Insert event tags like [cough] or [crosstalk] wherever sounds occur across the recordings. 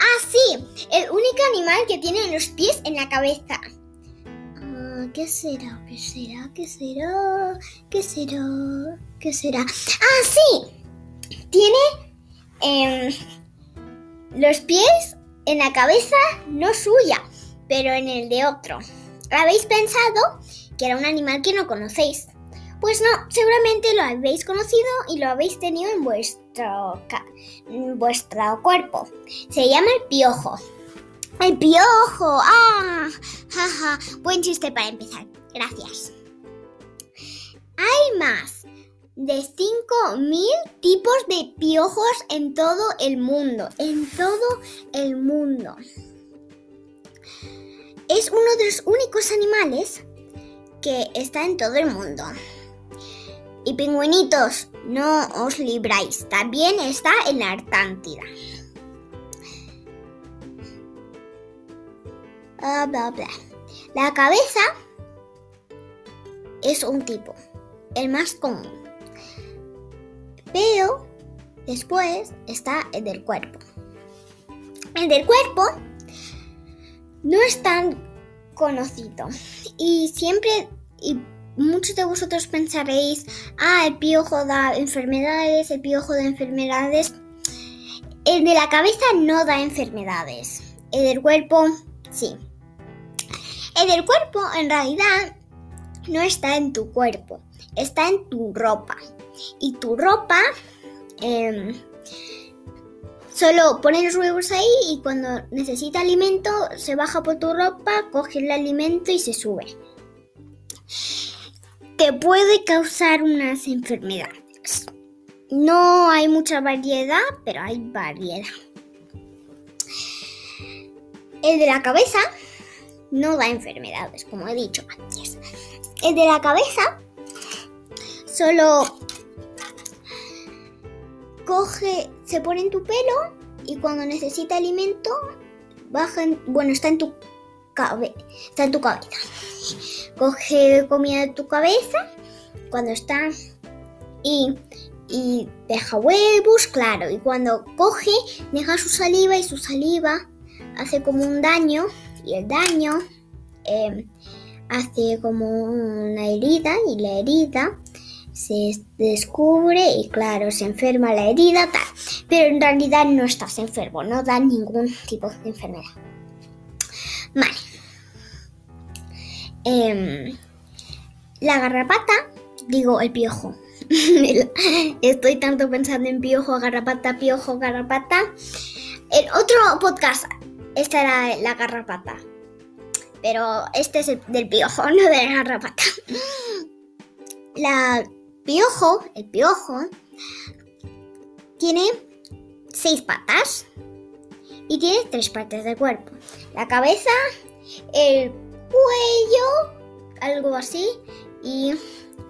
Ah, sí, el único animal que tiene los pies en la cabeza. Ah, ¿Qué será? ¿Qué será? ¿Qué será? ¿Qué será? Ah, sí, tiene em, los pies en la cabeza, no suya, pero en el de otro. ¿Habéis pensado que era un animal que no conocéis? Pues no, seguramente lo habéis conocido y lo habéis tenido en vuestro, vuestro cuerpo. Se llama el piojo. ¡El piojo! ¡Ah! ¡Jaja! Buen chiste para empezar. Gracias. Hay más de 5.000 tipos de piojos en todo el mundo. En todo el mundo. Es uno de los únicos animales que está en todo el mundo. Y pingüinitos, no os libráis. También está en la Artántida. Bla, bla, bla. La cabeza es un tipo, el más común. Pero después está el del cuerpo. El del cuerpo no es tan conocido y siempre muchos de vosotros pensaréis, ah, el piojo da enfermedades, el piojo da enfermedades. El de la cabeza no da enfermedades. El del cuerpo, sí. El del cuerpo, en realidad, no está en tu cuerpo, está en tu ropa. Y tu ropa, eh, solo pones los huevos ahí y cuando necesita alimento, se baja por tu ropa, coge el alimento y se sube te puede causar unas enfermedades. No hay mucha variedad, pero hay variedad. El de la cabeza no da enfermedades, como he dicho antes. El de la cabeza solo coge, se pone en tu pelo y cuando necesita alimento, baja, bueno, está en tu, está en tu cabeza coge comida de tu cabeza cuando está y, y deja huevos, claro, y cuando coge deja su saliva y su saliva hace como un daño y el daño em, hace como una herida y la herida se descubre y claro, se enferma la herida, tal. Pero en realidad no estás enfermo, no da ningún tipo de enfermedad. Vale. Em, la garrapata, digo el piojo. [laughs] Estoy tanto pensando en piojo, garrapata, piojo, garrapata. En otro podcast, esta era la garrapata. Pero este es el del piojo, [laughs] no de la garrapata. La piojo, el piojo, tiene seis patas y tiene tres partes del cuerpo. La cabeza, el cuello, algo así, y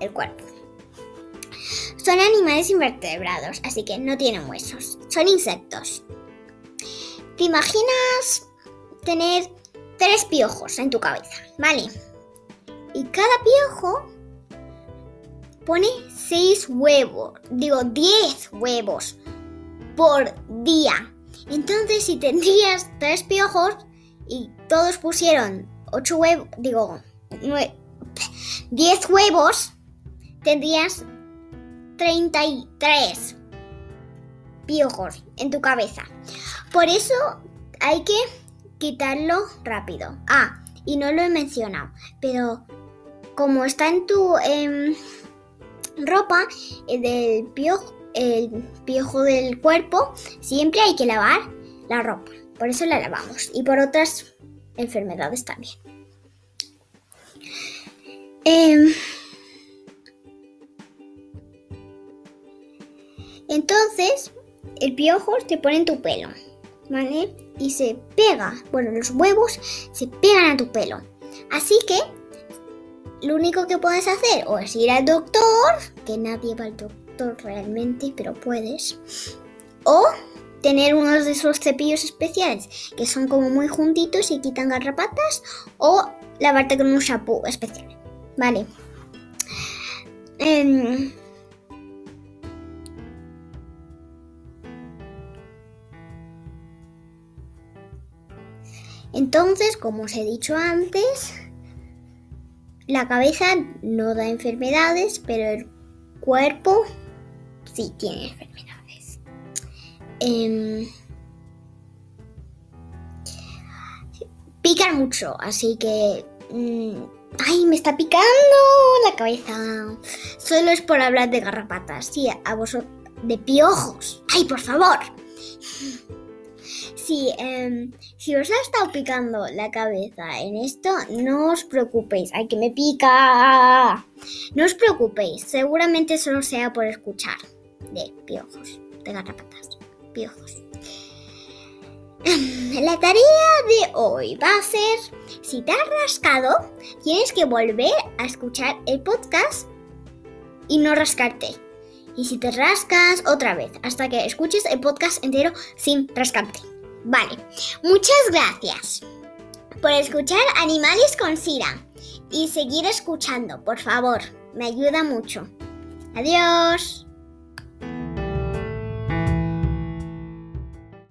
el cuerpo. Son animales invertebrados, así que no tienen huesos. Son insectos. ¿Te imaginas tener tres piojos en tu cabeza? ¿Vale? Y cada piojo pone seis huevos, digo diez huevos por día. Entonces, si tendrías tres piojos y todos pusieron 8 huevos, digo, 10 huevos, tendrías 33 piojos en tu cabeza. Por eso hay que quitarlo rápido. Ah, y no lo he mencionado, pero como está en tu em, ropa, el del piojo, el piojo del cuerpo, siempre hay que lavar la ropa. Por eso la lavamos. Y por otras enfermedades también. Em, entonces, el piojo te pone en tu pelo. ¿vale? Y se pega, bueno, los huevos se pegan a tu pelo. Así que lo único que puedes hacer o es ir al doctor, que nadie va al doctor realmente, pero puedes, o tener unos de esos cepillos especiales que son como muy juntitos y quitan garrapatas, o lavarte con un shampoo especial, ¿vale? Em, entonces, como os he dicho antes, la cabeza no da enfermedades, pero el cuerpo sí tiene enfermedades. Em, pican mucho, así que... mm, ¡Ay, me está picando la cabeza! Solo es por hablar de garrapatas, sí, a vosotros... De piojos. ¡Ay, por favor! Sí, em, si os ha estado picando la cabeza en esto, no os preocupéis. ¡Ay, que me pica! No os preocupéis, seguramente solo sea por escuchar de piojos, de garrapatas, piojos. La tarea de hoy va a ser, si te has rascado, tienes que volver a escuchar el podcast y no rascarte. Y si te rascas, otra vez, hasta que escuches el podcast entero sin rascarte. Vale, muchas gracias por escuchar Animales con Sira y seguir escuchando, por favor, me ayuda mucho. Adiós.